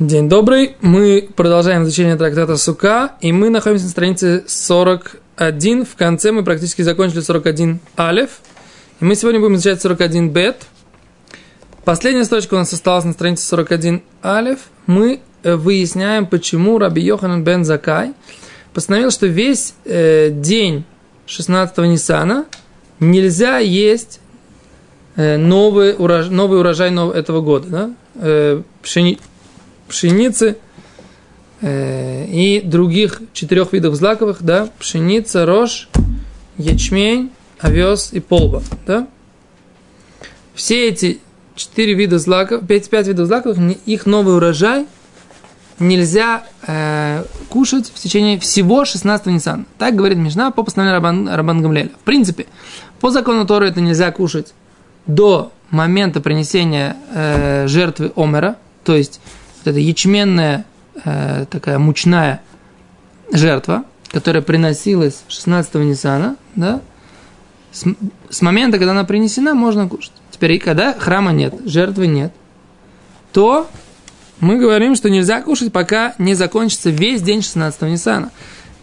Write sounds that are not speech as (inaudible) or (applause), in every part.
День добрый. Мы продолжаем изучение трактата Сука, и мы находимся на странице 41. В конце мы практически закончили 41 алев. И мы сегодня будем изучать 41 бет. Последняя строчка у нас осталась на странице 41 алев. Мы э, выясняем, почему Раби Йоханан бен Закай постановил, что весь э, день 16 Ниссана нельзя есть э, новый, урожай, новый урожай этого года. Да? Э, пшени, пшеницы э, и других четырех видов злаковых, да, пшеница, рожь, ячмень, овес и полба, да. Все эти четыре вида злаков, пять, пять видов злаковых, их новый урожай нельзя э, кушать в течение всего 16 Ниссана. Так говорит Мишна по постановлению Рабан, Рабан Гамлеля. В принципе, по закону Торы это нельзя кушать до момента принесения э, жертвы Омера, то есть вот эта ячменная э, такая мучная жертва, которая приносилась 16 Ниссана, да, с, с момента, когда она принесена, можно кушать. Теперь, когда храма нет, жертвы нет, то мы говорим, что нельзя кушать, пока не закончится весь день 16 Ниссана.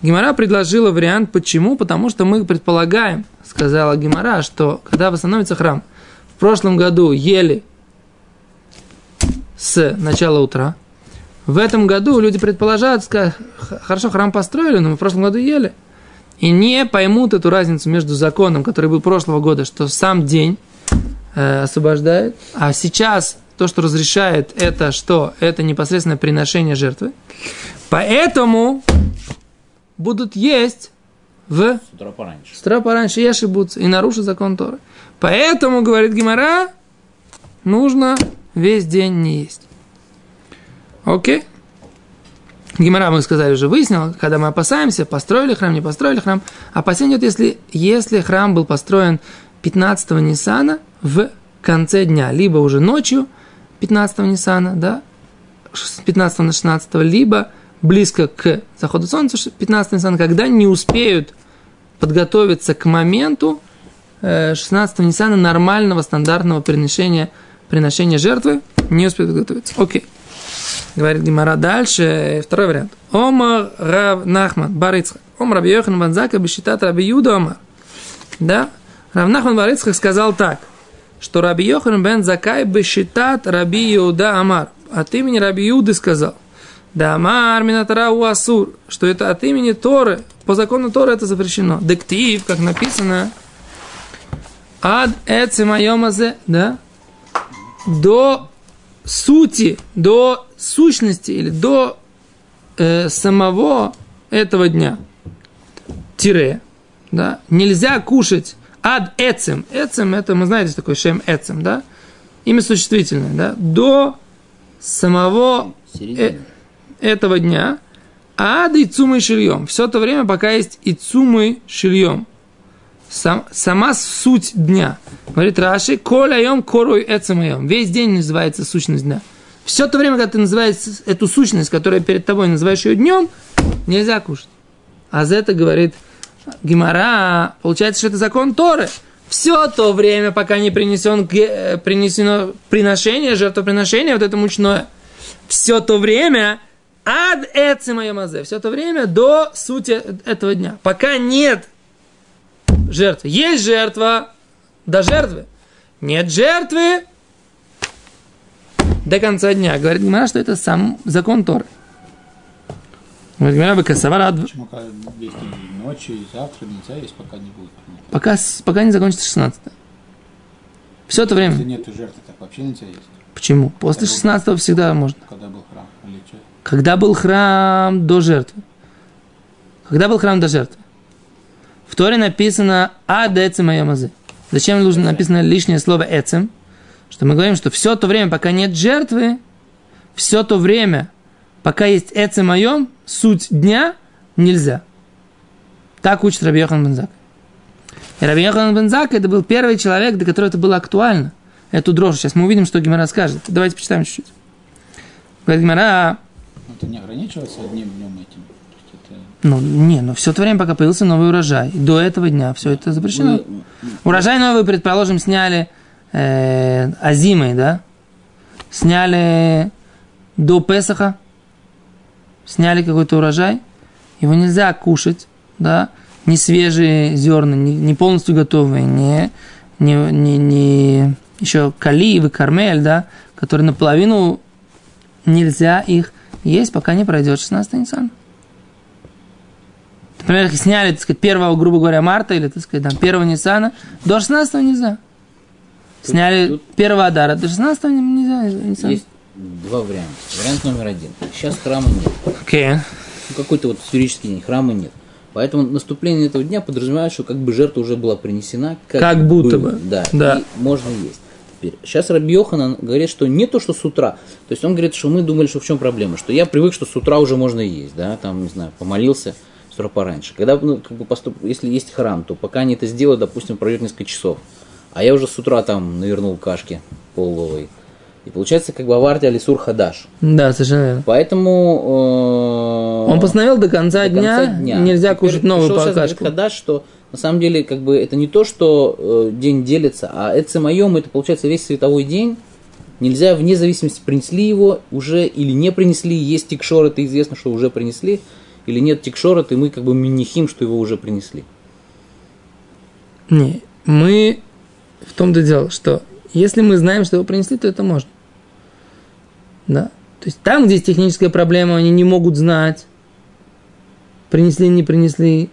Гимара предложила вариант, почему? Потому что мы предполагаем, сказала Гимара, что когда восстановится храм, в прошлом году ели с начала утра. В этом году люди предположат, скажут, хорошо, храм построили, но мы в прошлом году ели. И не поймут эту разницу между законом, который был прошлого года, что сам день э, освобождает, а сейчас то, что разрешает это, что это непосредственно приношение жертвы. Поэтому будут есть в... С утра пораньше. С утра пораньше и ошибутся, и нарушат закон Торы. Поэтому, говорит Гимара, нужно весь день не есть. Окей? Гимара, мы сказали, уже выяснил, когда мы опасаемся, построили храм, не построили храм. Опасение идет, если, если храм был построен 15-го Ниссана в конце дня, либо уже ночью 15-го Ниссана, да, с 15 на 16, либо близко к заходу солнца 15 Ниссана, когда не успеют подготовиться к моменту 16 э, Ниссана нормального стандартного приношения приношение жертвы, не успеет готовиться. Окей. Говорит Гимара дальше, второй вариант. Омар Рав Нахман Барицхак. Ом Раби Йохан Банзака бешитат Раби Юда Омар. Да? Рав Нахман Барицхак сказал так, что Раби Йохан бен Закай бешитат Раби Юда Амар. От имени Раби Юды сказал. Да Амар Минатара Асур. Что это от имени Торы. По закону Торы это запрещено. Дектив, как написано. Ад эцемайомазе, да? До сути, до сущности или до э, самого этого дня. Тире. Да? Нельзя кушать ад эцем. Эцем это, мы знаете, такой шем эцем, да? Имя существительное, да? До самого э, этого дня. Ад и цумы шильем. Все то время, пока есть и цумы шильем сам, сама суть дня. Говорит Раши, коля йом корой эцемайом. Весь день называется сущность дня. Все то время, когда ты называешь эту сущность, которая перед тобой, называешь ее днем, нельзя кушать. А за это говорит Гимара, получается, что это закон Торы. Все то время, пока не принесен, э, принесено приношение, жертвоприношение, вот это мучное, все то время ад эцемайомазе, все то время до сути этого дня. Пока нет жертвы. Есть жертва до жертвы. Нет жертвы до конца дня. Говорит Гимара, что это сам закон Торы. Говорит Гимара, вы косовара... Почему ночи и завтра нельзя есть, пока не будет? Пока, пока не закончится 16 Все это время. Если нет жертвы, так вообще нельзя есть. Почему? После 16 всегда можно. Когда был храм? Или что? Когда был храм до жертвы. Когда был храм до жертвы? В Торе написано «ад эцем айомазе». Зачем нужно написано лишнее слово «эцем»? Что мы говорим, что все то время, пока нет жертвы, все то время, пока есть эцем айом, суть дня, нельзя. Так учит Раби Йохан Бензак. И Раби Йохан Бензак это был первый человек, для которого это было актуально. Эту дрожь. Сейчас мы увидим, что Гимара скажет. Давайте почитаем чуть-чуть. Говорит Гимара... Это не ограничивается одним днем этим. Ну, не, ну все это время, пока появился новый урожай. До этого дня все это запрещено. Урожай новый, предположим, сняли э, озимый, да? Сняли до Песаха, сняли какой-то урожай, его нельзя кушать, да, не свежие зерна, не, не полностью готовые, не, не, не, не еще каливы, кармель, да, которые наполовину нельзя их есть, пока не пройдет 16 Нисан. Например, их сняли, так сказать, 1, грубо говоря, марта или, так сказать, там, 1 Ниссана, до 16 нельзя. Сняли тут- 1 Адара, до 16 нельзя. Ниссана. Есть два варианта. Вариант номер один. Сейчас храма нет. Окей. Ну, какой-то вот сферический день, храма нет. Поэтому наступление этого дня подразумевает, что как бы жертва уже была принесена. Как будто бы. Да, Да. и можно есть. Теперь, сейчас Раби Йоханан говорит, что не то, что с утра. То есть он говорит, что мы думали, что в чем проблема. Что я привык, что с утра уже можно есть, да, там, не знаю, помолился с утра пораньше. Когда, ну, как бы поступ... если есть храм, то пока они это сделают, допустим, пройдет несколько часов. А я уже с утра там навернул кашки полловой. И получается, как бы аварти алисур хадаш. Да, совершенно верно. Поэтому... э, Он постановил до конца, до дня, конца дня. нельзя Теперь кушать новую покашку. Хадаш, что на самом деле как бы это не то, что э, день делится, а это моем, это получается весь световой день. Нельзя вне зависимости, принесли его уже или не принесли. Есть тикшор, это известно, что уже принесли. Или нет тикшора, и мы как бы минихим, что его уже принесли. Не, мы в том-то дело, что если мы знаем, что его принесли, то это можно. Да. То есть там, где есть техническая проблема, они не могут знать, принесли, не принесли.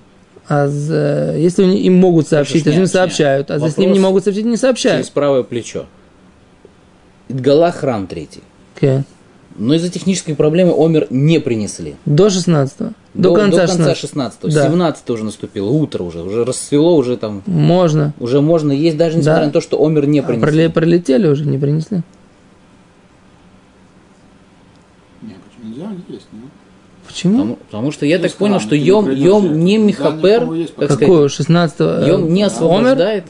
А за- если они им могут сообщить, то им сообщают. А если им Вопрос не могут сообщить, не Через сообщают. правое плечо. Идгала храм третий. Окей. Но из-за технической проблемы Омер не принесли. До 16 до, конца, 16 16 Да. 17 уже наступило, утро уже, уже рассвело, уже там, Можно. уже можно есть, даже несмотря Да. на то, что Омер не А принесли. проле- пролетели уже, не принесли. Не, почему нельзя есть, ну? Почему? Потому, потому что я Ну, так понял, что Йом, Йом не Михапер, есть как сказать, Какое? 16 Йом не Омер? освобождает.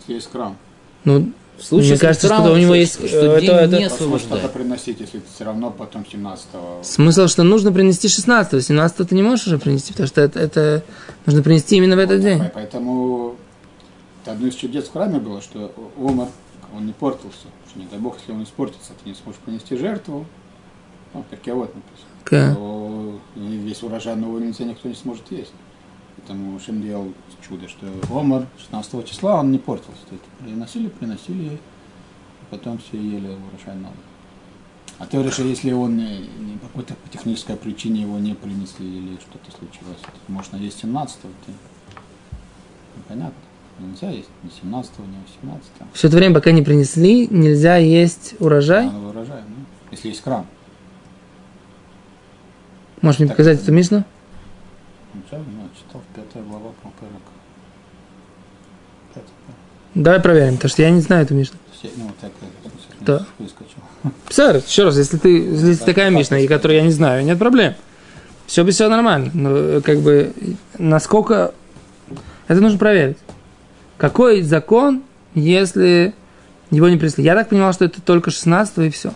Если есть храм. Ну, В случае Мне кажется, храмом, что у него что- есть, что день это- не это- Возможно, что-то освобождает. приносить, если ты все равно потом 17-го. Смысл, что нужно принести 16 17 ты не можешь уже принести, потому что это, это нужно принести именно в этот день. По- Поэтому это одно из чудес в храме было, что Омар, он не портился. Что, не дай бог, если он испортится, ты не сможешь принести жертву. Ну, перке вот написано. То весь урожай нового нельзя никто не сможет есть. Поэтому Шем делал чудо, что Омар 16 числа он не портился. То есть приносили, приносили, и потом все ели урожай новый. А ты говоришь, если он не, не по какой-то технической причине его не принесли или что-то случилось, то можно есть 17 ты... Ну, понятно. Нельзя есть ни 17 ни 18 Все это время, пока не принесли, нельзя есть урожай. а, урожай, ну, если есть храм. Можешь мне Так. показать эту Мишну? Ну, читал, пятая глава, по-моему, Перек. Пятая, Давай проверим, потому что я не знаю эту Мишну. Ну, вот так, э, Да. Писар, еще раз, если ты, если такая Мишна, и которую я не знаю, нет проблем. Все без все нормально. Но э, как бы насколько это нужно проверить. Какой закон, если его не принесли? Я так понимал, что это только 16 и все.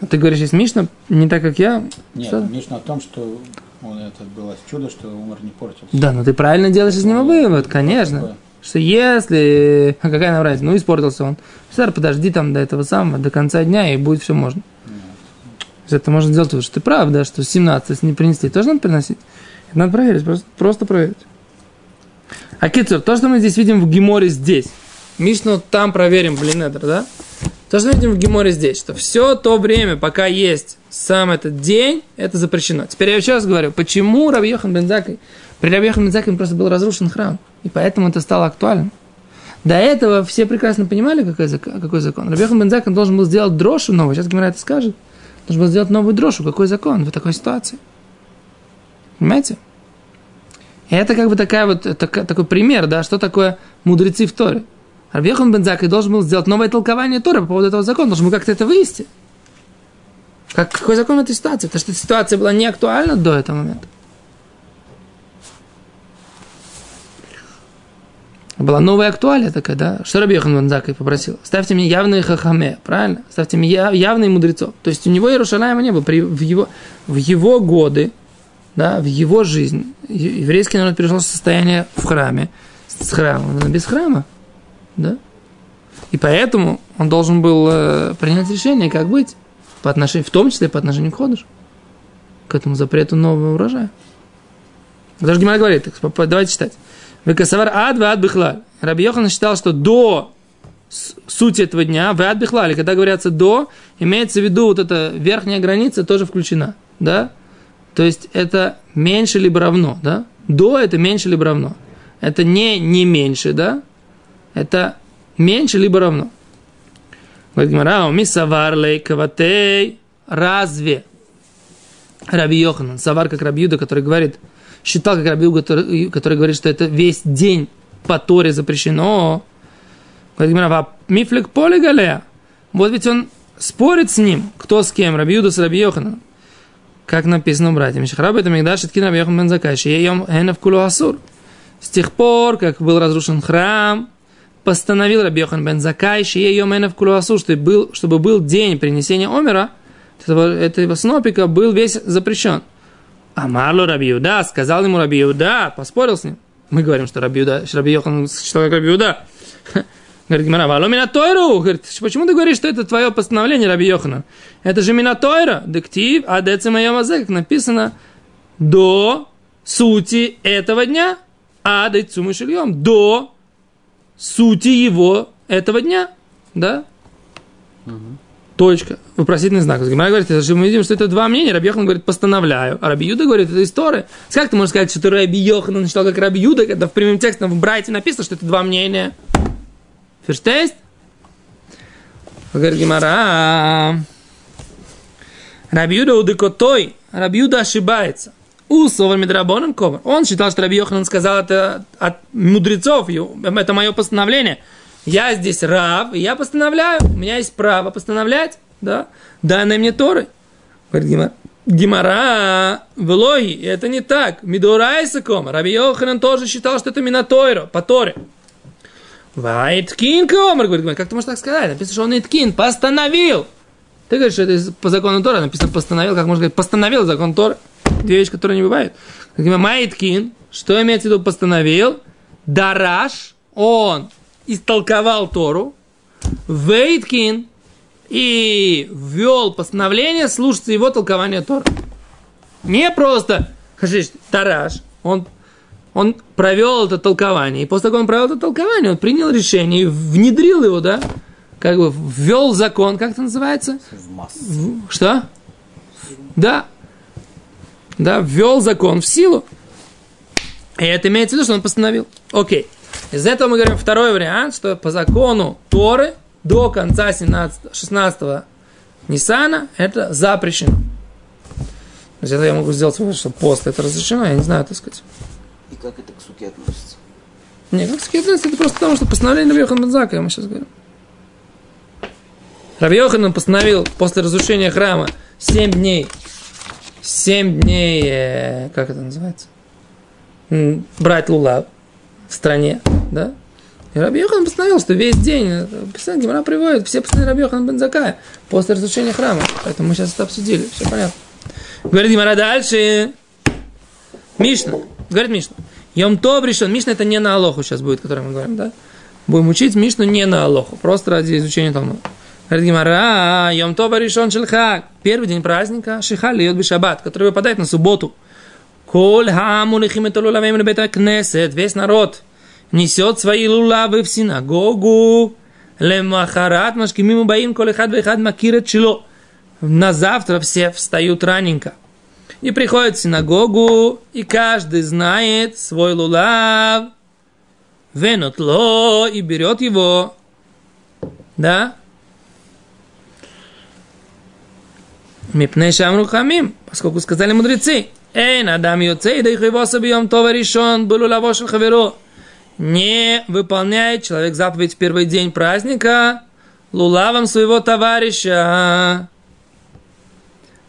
А ты говоришь, есть Мишна, не так, как я. Нет, Что? Мишна о том, что он, это было чудо, что умер не портился. Да, но ты правильно делаешь из него вывод, конечно. Что если... (laughs) А какая нам разница? Ну, испортился он. Писар, подожди там до этого самого, до конца дня, и будет все можно. Этого можно сделать вывод, что ты прав, да, что 17, если не принесли, тоже надо приносить. Это надо проверить, просто, просто проверить. А Китсур, то, что мы здесь видим в Геморе здесь, Мишну там проверим, блин, это, да? То, что мы видим в Геморе здесь, что все то время, пока есть сам этот день, это запрещено. Теперь я еще раз говорю, почему Раби Йохан при Раби Йохан просто был разрушен храм, и поэтому это стало актуальным. До этого все прекрасно понимали, какой закон. Какой закон. Раби Йохан должен был сделать дрошу новую, сейчас Гемора это скажет, должен был сделать новую дрошу, какой закон в такой ситуации. Понимаете? И это как бы такая вот, така- такой пример, да, что такое мудрецы в Торе. Рабьехан бен Заккай должен был сделать новое толкование Торы по поводу этого закона, должен был как-то это вывести. Как, какой закон в этой ситуации? Потому что ситуация была не актуальна до этого момента. Была новая актуалия такая, да? Что Рабьехан бен Заккай попросил? Ставьте мне явные хахаме, правильно? Ставьте мне я- явные мудрецов. То есть у него Иерушалайма не было. При, в, его, в его годы, да, в его жизнь, еврейский народ перешел в состояние в храме, с храмом, но без храма, да? И поэтому он должен был э, принять решение, как быть. по отношению, в том числе по отношению к ходышу, к этому запрету нового урожая. Даже Гимара говорит, так, давайте читать. Векасавар ад ад бихлаль. Раби Йохан считал, что до сути этого дня, в ад бихлаль, когда говорятся до, имеется в виду вот эта верхняя граница тоже включена, да? То есть это меньше либо равно, да? До это меньше либо равно. Это не не меньше, да? Это меньше либо равно. Говорит Гимара, мисавар каватей, разве Раби Йоханан, савар как Раби Юда, который говорит, считал как Раби Юда, который, который говорит, что это весь день по Торе запрещено. Говорит Гимара, мифлик поле. Вот ведь он спорит с ним, кто с кем, Раби Юда с Раби Йохананом. Как написано у братьев. Мишхараба это Мигдаш, Иткин Раби Йохан бен Закай, Шеем Хенев Кулу. С тех пор, как был разрушен храм, постановил Раби Йохан бен Закай, Шеем Хенев Кулу Асур, чтобы был, чтобы был день принесения Омера, этого, этого снопика был весь запрещен. А Марло Раби Юда, сказал ему Раби Юда, поспорил с ним. Мы говорим, что Раби Юда, Раби Йохан считал как Раби Юда. (laughs) Говорит Гимара, вало Минатойру. Говорит, почему ты говоришь, что это твое постановление, Раби Йохана? Это же Минатойра. Дектив, а децимайомазе, как написано, до сути этого дня. А децумышильем, до сути его этого дня. Да? Угу. Точка. Вопросительный знак. Гимара говорит, мы видим, что это два мнения. Раби Йохан говорит, постановляю. А Раби Юда говорит, это история. Как ты можешь сказать, что Раби Йохан читал как Раби Юда, когда в прямом тексте в Брайте написано, что это два мнения? Verstehst? Говорит Гимара. Рабиуда удыкотой. Рабиуда ошибается. У Совар Медрабонен Ковар. Он считал, что Раби Йоханан сказал это от мудрецов. Это мое постановление. Я здесь раб, и я постановляю. У меня есть право постановлять. Да? Данное мне Торы. Говорит Гимара. Гимара в логи, это не так. Мидорайса кома. Раби Йоханан тоже считал, что это Минатойро, по Торе. Вайткин Комар, говорит, как ты можешь так сказать? Написано, что он Иткин, постановил. Ты говоришь, что это по закону Тора, написано постановил, как можно сказать, постановил закон Тора. Две вещи, которые не бывают. Майткин, что имеется в виду постановил? Дараш, он истолковал Тору. Вейткин, и ввел постановление слушаться его толкования Тора. Не просто, скажи, Тараш, он он провел это толкование. И после того, как он провел это толкование, он принял решение и внедрил его, да, как бы ввел закон, как это называется? В массу. В, что? Да. Да, ввел закон в силу. И это имеется в виду, что он постановил. Окей. Из этого мы говорим второй вариант, что по закону Торы до конца 17, 16 Ниссана это запрещено. То есть это я могу сделать, что пост это разрешено, я не знаю, так сказать. И как это к суке относится? Не, как к суке относится, это просто потому, что постановление Раби Йохан Бензака, мы сейчас говорим. Раби Йохан постановил после разрушения храма 7 дней, 7 дней, э, как это называется, брать лула в стране, да? И Раби Йохан постановил, что весь день, э, писание Гимара приводит, все постановили Раби Йохан Бензака после разрушения храма. Поэтому мы сейчас это обсудили, все понятно. Говорит Гимара дальше. Мишна. Говорит Мишна. Йом Тов решен. Мишна это не на Алоху сейчас будет, который мы говорим, да? Будем учить Мишну не на Алоху, просто ради изучения Талмуда. Говорит Гимара, Йом Тов решен шельхак. Первый день праздника Шихали Йод Бишабат, который выпадает на субботу. Коль хаму лихим кнесет. Весь народ несет свои лулавы в синагогу. Лемахарат машкимиму баим коль хад вехад макирет чило. На завтра все встают раненько и приходит в синагогу, и каждый знает свой лулав, венотло, и берет его, да? Мипней шамру хамим, поскольку сказали мудрецы, Эй, надам йоцей, да их его собьем това решен, был лавошел хаверо. Не выполняет человек заповедь в первый день праздника лулавом своего товарища.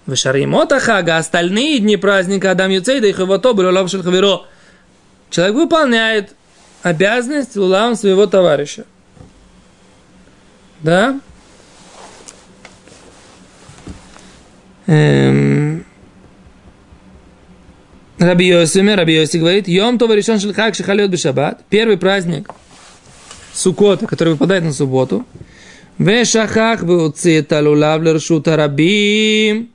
Вешаримота хага, остальные дни праздника Адам Юцейда и Хавато Брюлав Шельхаверо. Человек выполняет обязанность лулавом своего товарища. Да? Эм... Раби Йосиме, Раби Йоси говорит, Йом Това решен шельхак шихалет бешабат, первый праздник Сукота, который выпадает на субботу, Вешахах веуцит лулав лершута рабим.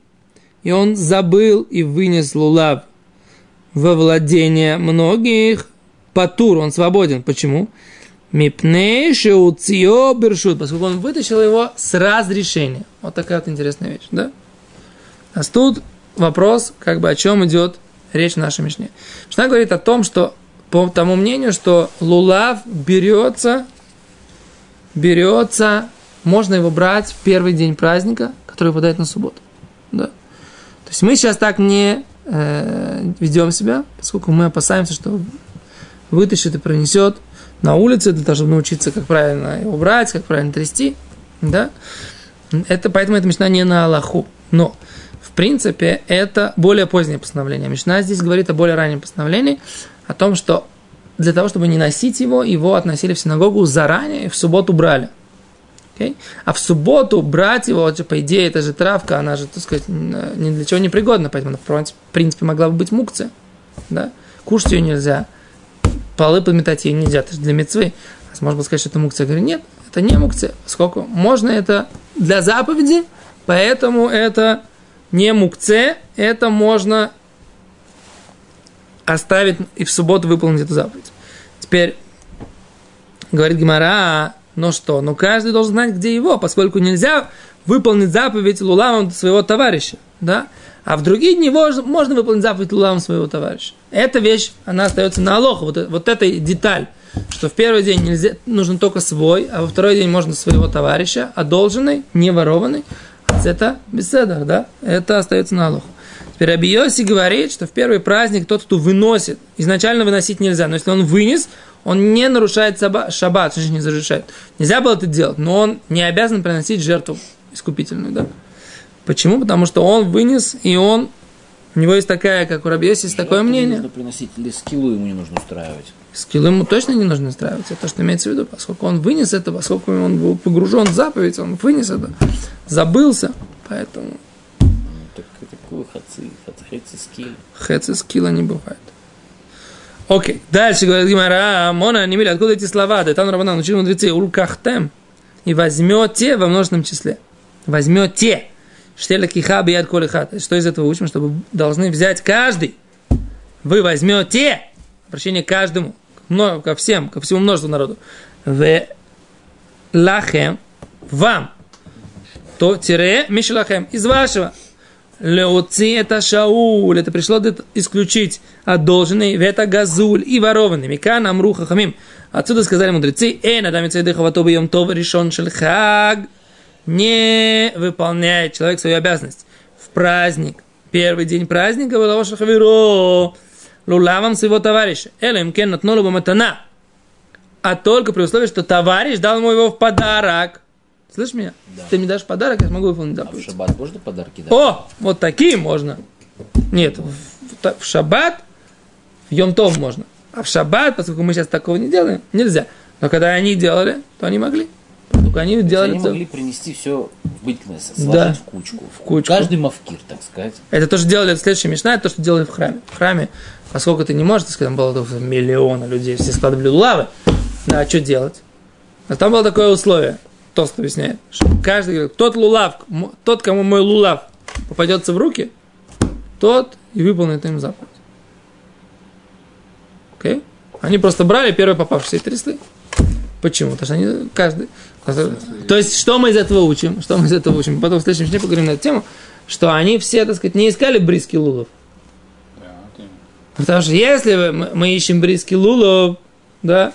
И он забыл и вынес лулав во владение многих. Патур, он свободен. Почему? Мипней шеуцио бершут, поскольку он вытащил его с разрешения. Вот такая вот интересная вещь, да? А тут вопрос, как бы о чем идет речь в нашей Мишне. Мишна говорит о том, что по тому мнению, что лулав берется, берется, можно его брать в первый день праздника, который выпадает на субботу. Да. То есть мы сейчас так не э, ведем себя, поскольку мы опасаемся, что вытащит и пронесет на улице для того, чтобы научиться, как правильно его брать, как правильно трясти. Да? Это, поэтому это мечта не на Аллаху. Но принципе, это более позднее постановление. Мишна здесь говорит о более раннем постановлении, о том, что для того, чтобы не носить его, его относили в синагогу заранее и в субботу брали. Okay? А в субботу брать его, по идее, это же травка, она же, так сказать, ни для чего не пригодна, поэтому, в принципе, могла бы быть мукция. Да? Кушать ее нельзя, полы подметать ее нельзя, это же для мецвы. А можно сказать, что это мукция. Я говорю, нет, это не мукция. Сколько? Можно это для заповеди, поэтому это не мукце, это можно оставить и в субботу выполнить эту заповедь. Теперь, говорит Гимара, ну что, ну каждый должен знать, где его, поскольку нельзя выполнить заповедь лулавом своего товарища, да? А в другие дни можно выполнить заповедь лулавом своего товарища. Эта вещь, она остается на алоху, вот, вот эта деталь, что в первый день нельзя, нужен только свой, а во второй день можно своего товарища, одолженный, не ворованный, это беседа, да? Это остается на Аллаху. Теперь Абиоси говорит, что в первый праздник тот, кто выносит, изначально выносить нельзя, но если он вынес, он не нарушает шаббат, что не разрешает. Нельзя было это делать, но он не обязан приносить жертву искупительную, да? Почему? Потому что он вынес, и он, у него есть такая, как у Рабиоси, есть такое мнение. нужно приносить, или скиллу ему не нужно устраивать. Скиллу ему точно не нужно устраивать, это то, что имеется в виду, поскольку он вынес это, поскольку он был погружен в заповедь, он вынес это забылся, поэтому... Так хацы скилл? Хацы скилла не бывает. Окей, дальше говорит Гимара, Мона, не откуда эти слова? Да там Рабанан учили мудрецы, улкахтем, и возьмете во множественном числе. Возьмете. Штеля киха бият колихат. Что из этого учим? Чтобы должны взять каждый. Вы возьмете. Обращение каждому. Ко всем, ко всему множеству народу. В лахем вам то тире мишлахем из вашего. Леоци это шауль, это пришло исключить одолженный, это газуль и ворованный. Микан амруха хамим. Отсюда сказали мудрецы, э, надам цейдыхавато бьем тов решен шельхаг. Не выполняет человек свою обязанность в праздник. Первый день праздника было шахавиро. Лулавам своего товарища. Элем кен натнула матана. А только при условии, что товарищ дал ему его в подарок. Слышишь меня? Да. Ты мне дашь подарок, я смогу выполнить заповедь. А в шаббат можно подарки дать? О, вот такие можно. Нет, в, в, в шаббат, в Йомтов можно. А в шаббат, поскольку мы сейчас такого не делаем, нельзя. Но когда они делали, то они могли. Только они делали... Они могли принести все в бытность, сложить да. в кучку. В кучку. Каждый мавкир, так сказать. Это то, что делали в следующей Мишна, это то, что делали в храме. В храме, поскольку ты не можешь, так сказать, там было миллиона людей, все складывали лавы, да, а что делать? А там было такое условие – Тост объясняет, что каждый говорит, тот лулав, тот, кому мой лулав попадется в руки, тот и выполнит им заповедь. Окей? Okay? Они просто брали первые попавшиеся и трясли. Почему? Потому что они каждый... То есть, что мы из этого учим? Что мы из этого учим? Потом в следующем дне поговорим на эту тему, что они все, так сказать, не искали бриски лулов. Потому что если мы, ищем бриски лулов, да,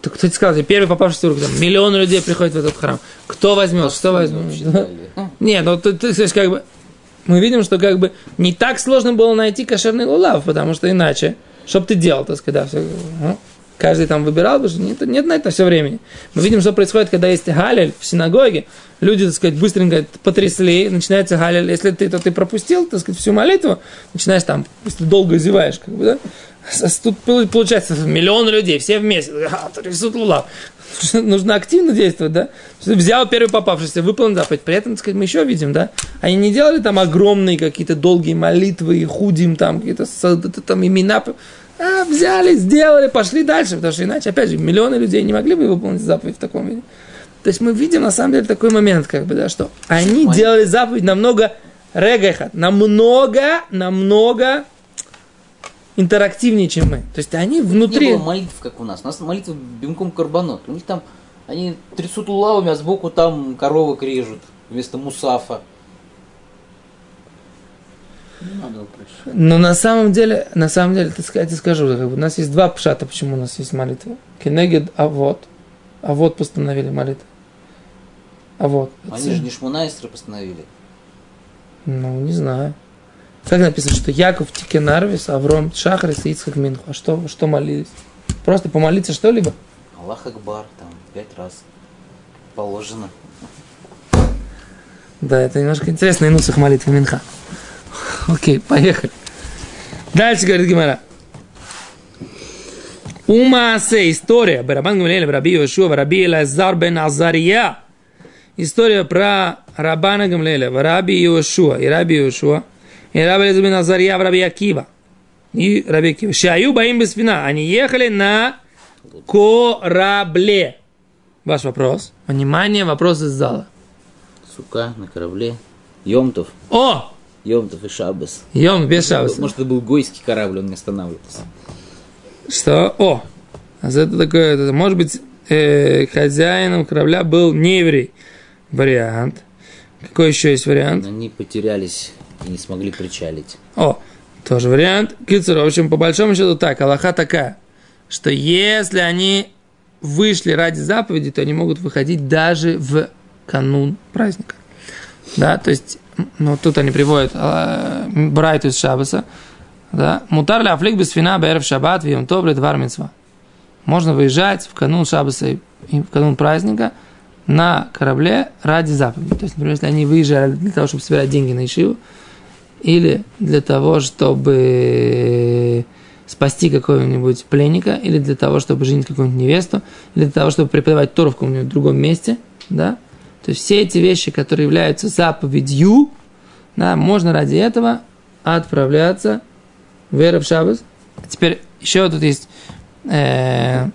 так кто тебе сказал, первый попавшийся руки, там, миллион людей приходят в этот храм. Кто возьмет, что возьмет? (laughs) Нет, ну ты, ты, ты, как бы, мы видим, что как бы не так сложно было найти кошерный лулав, потому что иначе, что бы ты делал, так сказать, да, все, ну, каждый там выбирал, потому что нет, нет на это все времени. Мы видим, что происходит, когда есть галель в синагоге, люди, так сказать, быстренько потрясли, начинается галель, если ты, то ты пропустил, так сказать, всю молитву, начинаешь там, если долго зеваешь, как бы, да, Тут получается миллион людей, все вместе. Рисуют лулав. (laughs) Нужно активно действовать, да? Взял первый попавшийся, выполнил заповедь. При этом, так сказать, мы еще видим, да? Они не делали там огромные какие-то долгие молитвы, худим там какие-то там имена. А, взяли, сделали, пошли дальше, потому что иначе, опять же, миллионы людей не могли бы выполнить заповедь в таком виде. То есть мы видим на самом деле такой момент, как бы, да, что они Май- делали заповедь намного регеха, намного, намного интерактивнее, чем мы. То есть они внутри... Не было молитв, как у нас. У нас молитвы бимком карбонот. У них там, они трясут улавами, а сбоку там коровок режут вместо мусафа. Но на самом деле, на самом деле, сказать, я скажу, как бы, у нас есть два пшата, почему у нас есть молитва. Кенегед, а вот. А вот постановили молитву. А вот. Они же не шмунайстры постановили. Ну, не знаю. Как написано, что Яков Тикенарвис, Авром Шахрис и Ицхак Минху. А что, что молились? Просто помолиться что-либо? Аллах Акбар, там, пять раз. Положено. Да, это немножко интересно, и нусах молитвы Минха. (laughs) Окей, поехали. Дальше говорит Гимара. Умасе, история. Барабан Гамалиэль, Раби Йошуа, Раби Элазар бен Азария. История про Рабана Гамлеля, Раби Йошуа и Раби Йошуа. И Раби Элазар бен Азария, Раби Акива. И Раби Акива. Шаю Баим без вина. Они ехали на корабле. Ваш вопрос. Внимание, вопрос из зала. Сука на корабле. Йомтов. О! Йомтов и Шабас. Йом без шабаса. Может, это был гойский корабль, он не останавливался. Что? О! А это такое, это, может быть, э, хозяином корабля был не еврей. Вариант. Какой еще есть вариант? Они потерялись и не смогли причалить. О, тоже вариант. Кицер, в общем, по большому счету так, Аллаха такая, что если они вышли ради заповеди, то они могут выходить даже в канун праздника. Да, то есть, ну, тут они приводят э, Брайту из Шабаса, да, мутар ля афлик без фина бэр в шаббат, вьем тобле двар митцва. Можно выезжать в канун Шабаса и в канун праздника на корабле ради заповеди. То есть, например, если они выезжали для того, чтобы собирать деньги на Ишиву, или для того, чтобы спасти какого-нибудь пленника, или для того, чтобы женить какую-нибудь невесту, или для того, чтобы преподавать Тору в каком-нибудь другом месте, да, то есть все эти вещи, которые являются заповедью, да, можно ради этого отправляться в Эреб Шаббас. Теперь еще тут есть, э,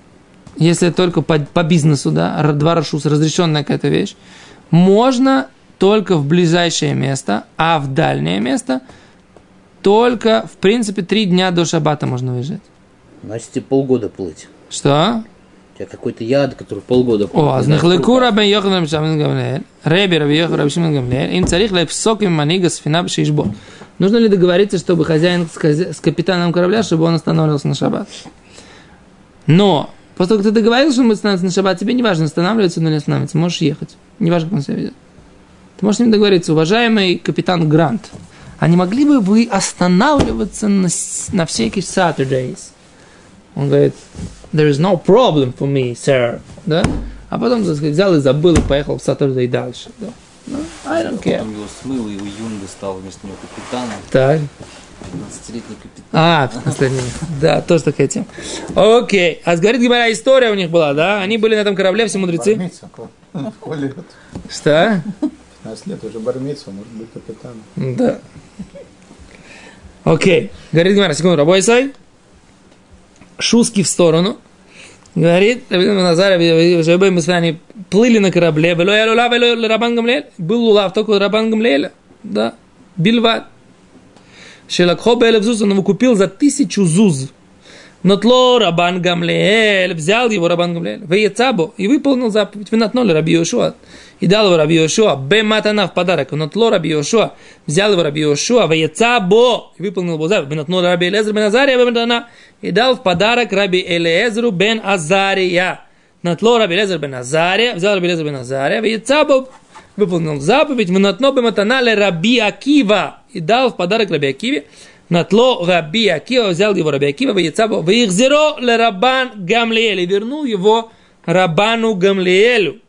если только по, по бизнесу, да, два рашус, разрешенная какая-то вещь, можно только в ближайшее место, а в дальнее место только, в принципе, три дня до шаббата можно выезжать. Значит, тебе полгода плыть. Что? Тебя какой-то яд, который полгода... О, знахлеку рабен Йохана Бешамин Гамлеэль, Реби Раби Йохана Бешамин Гамлеэль, им царих лепсок им манига сфина бешишбо. Нужно ли договориться, чтобы хозяин с капитаном корабля, чтобы он останавливался на шаббат? Но после того, как ты договорился, что он будет останавливаться на шаббат, тебе не важно, останавливается он или останавливается, можешь ехать. Не важно, как он себя ведет. Ты можешь с ним договориться. Уважаемый капитан Грант, а не могли бы вы останавливаться на, на всякий Saturdays? Он говорит, there is no problem for me, sir. Да? А потом, так сказать, взял и забыл и поехал в Saturday дальше. Да? Ну, I don't care. Потом его смыло, и у Юнга стал вместо него капитаном. Так. 15-летний капитан. А, 15 Да, тоже такая тема. Окей. А говорит Гимара, история у них была, да? Они были на этом корабле, все мудрецы. (laughs) Что? 15 лет уже бармитсва, может быть капитаном. Да. Окей. Говорит Гимара, секунду, рабой сай. Шуски в сторону. Говорит, Назар, они плыли на корабле. Был лулав только Рабан Гамлиэля. Да. Бильват. Шелакхо Белев Зуз, он его купил за тысячу зуз. Но тло Рабан Гамлиэль, взял его Рабан Гамлиэль, веецабо, и выполнил заповедь, винатноли Раби Йошуа, и дал его Раби Йошуа, бематана в подарок, но тло Раби Йошуа, взял его Раби Йошуа, веецабо, и выполнил его заповедь, винатноли Раби Элезер бен Азария, бематана, и дал в подарок Раби Элезеру бен Азария. Натло Раби Элезер бен Азария, взял Раби Элезер бен Азария, веецабо, выполнил заповедь, винатно бематана ле Раби Акива, и дал в подарок Раби Акиве, Натло Раби Акива, взял его Раби Акива, Ваецабо, Ваихзеро ле Рабан Гамлиэль, и вернул его Рабану Гамлиэлю.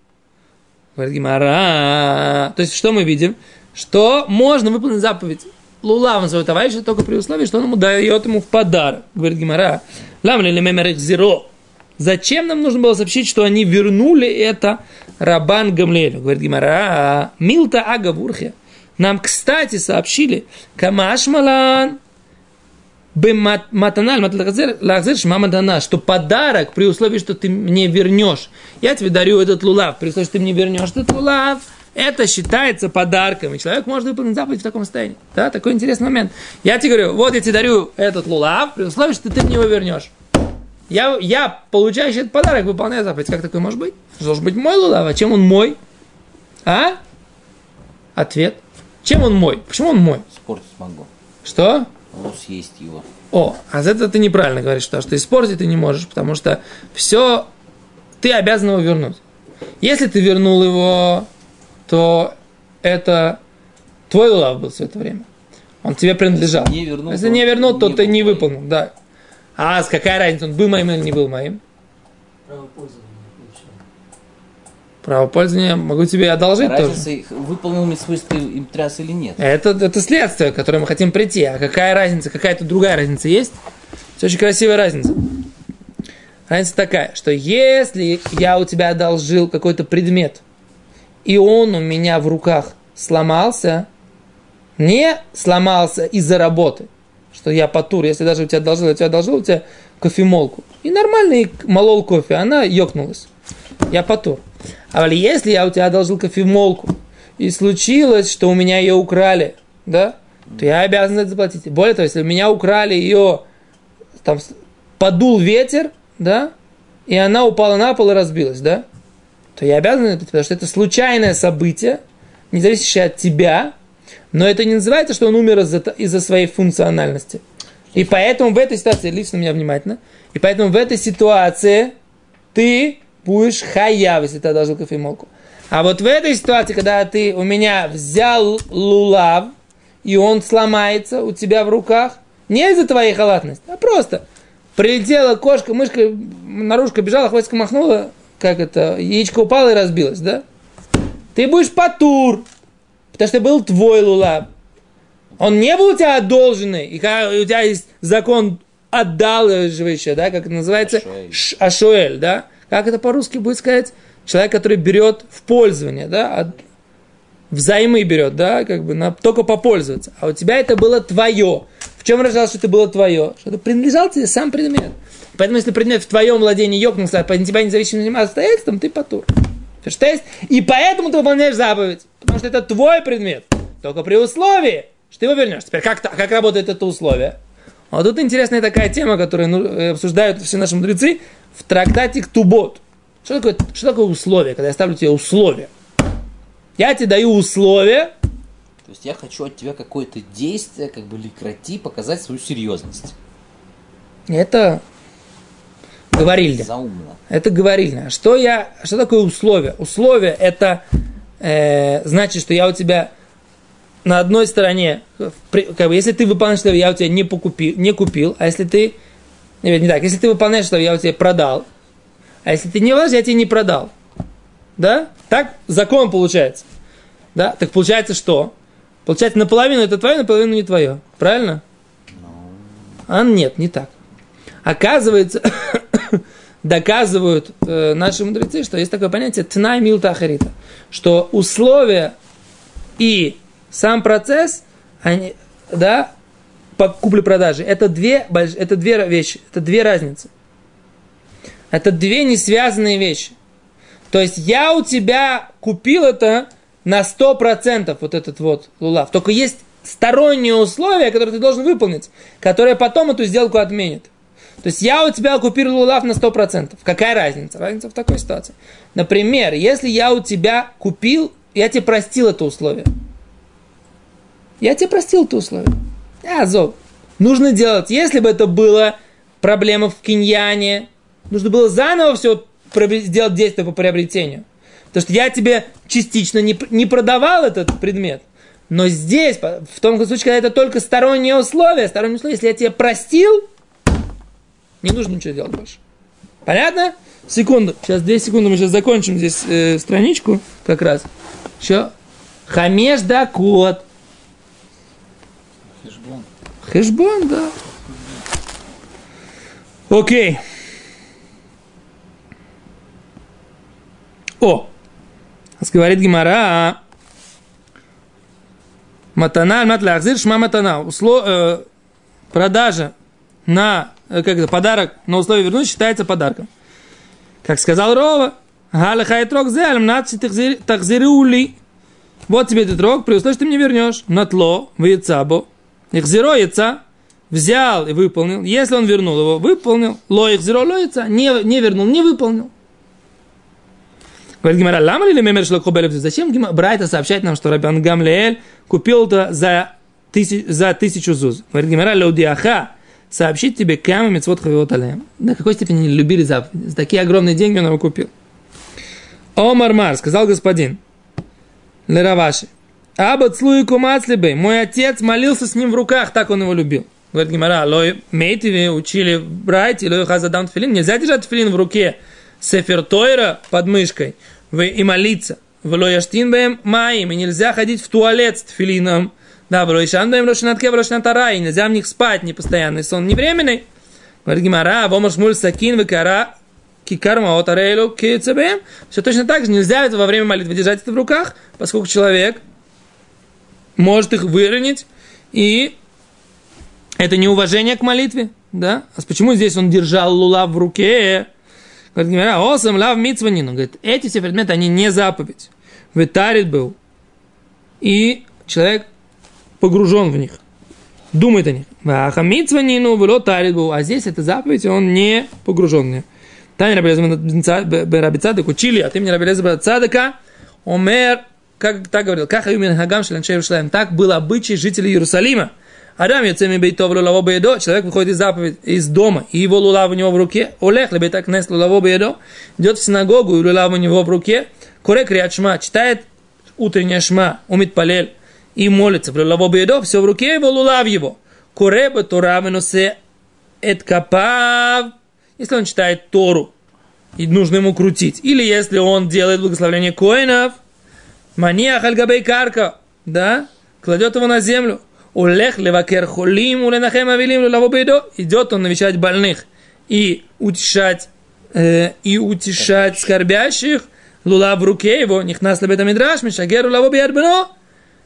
Говорит Гимара. То есть, что мы видим? Что можно выполнить заповедь Лулава своего товарища только при условии, что он ему дает ему в подарок. Говорит Гимара. Лам ли мемер зеро. Зачем нам нужно было сообщить, что они вернули это Рабан Гамлиэлю? Говорит Гимара. Милта Ага Вурхе. Нам, кстати, сообщили, Камашмалан, бы мат- матаналь лахзер шма матана, что подарок при условии, что ты мне вернешь. Я тебе дарю этот лулав, при условии, что ты мне вернешь этот лулав, это считается подарком, и человек может выполнить заповедь в таком состоянии. Да, такой интересный момент. Я тебе говорю, вот я тебе дарю этот лулав, при условии, что ты мне его вернешь. Я, я получающий этот подарок, выполняю заповедь. Как такое может быть? Должен быть мой лулав, а чем он мой? А? Ответ. Чем он мой? Почему он мой? Испортить могу. Что? Могу съесть его. О, а за это ты неправильно говоришь, что, что испортить ты не можешь, потому что все, ты обязан его вернуть. Если ты вернул его, то это твой лав был все это время. Он тебе принадлежал. Если не вернул, Если то не вернул, то не ты не выполнил, да. А с какая разница, он был моим или не был моим? Право пользования. Право пользования могу тебе одолжить тоже. Разница, их выполнил митцву, им тряс или нет. Это, это следствие, к которому мы хотим прийти. А какая разница, какая-то другая разница есть? Это очень красивая разница. Разница такая, что если я у тебя одолжил какой-то предмет, и он у меня в руках сломался, не сломался из-за работы, что я потур, если даже у тебя одолжил, я у тебя одолжил, у тебя кофемолку, и нормальный молол кофе, она ёкнулась. Я потур. А если я у тебя одолжил кофемолку, и случилось, что у меня ее украли, да, то я обязан за это заплатить. Более того, если у меня украли ее, там, подул ветер, да, и она упала на пол и разбилась, да, то я обязан это, потому что это случайное событие, не зависящее от тебя, но это не называется, что он умер из-за, из-за своей функциональности. И поэтому в этой ситуации, лично меня внимательно, и поэтому в этой ситуации ты будешь хаяв, если ты одолжил кофемолку. А вот в этой ситуации, когда ты у меня взял лулав, и он сломается у тебя в руках, не из-за твоей халатности, а просто прилетела кошка, мышка, наружка бежала, хвостиком махнула, как это, яичко упало и разбилось, да? Ты будешь потур, потому что был твой лулав. Он не был у тебя одолженный, и у тебя есть закон отдалживающий, да, как это называется, Ашуэль. Ш- ашуэль, да? Как это по-русски будет сказать? Человек, который берет в пользование, да, от- взаймы берет, да, как бы на, только попользоваться. А у тебя это было твое. В чем выражалось, что это было твое? Что это принадлежал тебе сам предмет. Поэтому, если предмет в твоем владении ёкнулся, а тебя независимым обстоятельствам, ты потур. Ферштейс? И поэтому ты выполняешь заповедь. Потому что это твой предмет. Только при условии, что ты его вернешь. Теперь, как, как работает это условие? А тут интересная такая тема, которую ну, э, обсуждают все наши мудрецы в трактате Ктубот. Что такое, что такое условие, когда я ставлю тебе условие? Я тебе даю условие, То есть я хочу от тебя какое-то действие, как бы ликрати, показать свою серьезность. это говорильня. Заумно. Это говорильня. Что я, что такое условие? Условие это э, значит, что я у тебя на одной стороне, как бы, если ты выполняешь что я у тебя не, покупил, не купил, а если ты, нет, не так, если ты выполняешь что я у тебя продал, а если ты не выполняешь, я тебе не продал. Да? Так закон получается. Да? Так получается что? Получается, наполовину это твое, наполовину не твое. Правильно? А нет, не так. Оказывается, (coughs) доказывают э, наши мудрецы, что есть такое понятие тнай милта ахарита, что условия и сам процесс, они, да, по купле-продаже, это две, это две вещи, это две разницы. Это две не связанные вещи. То есть я у тебя купил это на 100% вот этот вот лулав. Только есть сторонние условия, которые ты должен выполнить, которые потом эту сделку отменят. То есть я у тебя купил лулав на 100%. Какая разница? Разница в такой ситуации. Например, если я у тебя купил, я тебе простил это условие. Я тебе простил это условие. А, зов. Нужно делать, если бы это было проблема в киньяне, нужно было заново все сделать действие по приобретению. Потому что я тебе частично не, не продавал этот предмет. Но здесь, в том случае, когда это только сторонние условия, сторонние условия, если я тебе простил, не нужно ничего делать больше. Понятно? Секунду. Сейчас, две секунды, мы сейчас закончим здесь э, страничку как раз. Еще. Хамеш да кот. Хешбон. Да. Окей. О, говорит Гимара, Матана, матлахзир, шма матана. Усло, э, продажа на, э, как это, подарок на условие вернуть считается подарком. Как сказал Рова, Галя хайтрок зелем, наци тахзирули. Вот тебе этот рог, при условии, что ты мне вернешь. Натло, в яйцабо. Их зеро яйца, взял и выполнил. Если он вернул его, выполнил. Ло их зеро ло яйца, не, не вернул, не выполнил. Говорит Гимара, лама ли мемер шло Зачем Брайта сообщает нам, что Рабиан Гамлеэль купил это за, тысяч, за тысячу зуз? Говорит Гимара, лаудиаха, сообщить тебе кама мецвод хавиот алеем. На какой степени любили заповеди? За такие огромные деньги он его купил. Омар Мар, сказал господин, Лераваши, Абат слуи кумацлибей, мой отец молился с ним в руках, так он его любил. Говорит Гимара, лой мейтиве учили брать, или хазадам тфилин, нельзя держать тфилин в руке, сефер тойра под мышкой, и молиться. В лояштин маим, и нельзя ходить в туалет с тфилином. Да, в лояшан бэм лошанатке, в лошанатара, и нельзя в них спать не постоянный сон, не временный. Говорит Гимара, вомар шмуль сакин векара, кикарма от арейлу кицебем. Все точно так же, нельзя это во время молитвы держать это в руках, поскольку человек может их выронить, и это неуважение к молитве, да? А почему здесь он держал лулав в руке? Говорит, осам лав митсванину. Говорит, эти все предметы, они не заповедь. Витарит был. И человек погружен в них. Думает о них. Аха митсванину, вело тарит был. А здесь это заповедь, он не погружен в них. Таня Рабицадек учили от имени Рабелеза Цадека, Омер, как так говорил, как Аюмин Хагам Иерусалим, так был обычай жителей Иерусалима. Адам яцеми бейтов лулаво беедо, человек выходит из заповедь из дома, и его лулав у него в руке, олех лебейтак нес лулаво беедо, идет в синагогу, и лулав у него в руке, курек риат шма, читает утренняя шма, умит палель, и молится. В лулаво беедо, все в руке его, лулав его. Куребе туравеносе эт капав, если он читает Тору, и нужно ему крутить. Или если он делает благословение коинов, мания хальгабей карка, да, кладет его на землю. Улех левакер холим, уленахем авилим, лавобейдо. Идет он навещать больных и утешать, э, и утешать скорбящих. Лула в руке его, них нас лебета мидраш, мишагеру лавобейд бено.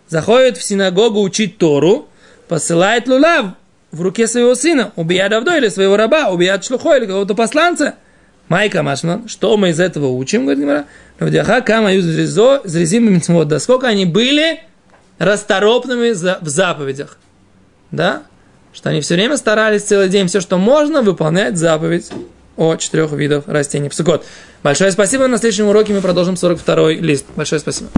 Заходит в синагогу учить Тору, посылает лулав в руке своего сына, убияд Авдо или своего раба, убияд Шлухо или какого-то посланца. Майка Машман, что мы из этого учим, говорит Гимара? Навдяха кама юз зрезим митцвот. Да сколько они были расторопными в заповедях. Да? Что они все время старались целый день все, что можно, выполнять заповедь о четырех видах растений. Псукот. Большое спасибо. На следующем уроке мы продолжим 42 лист. Большое спасибо.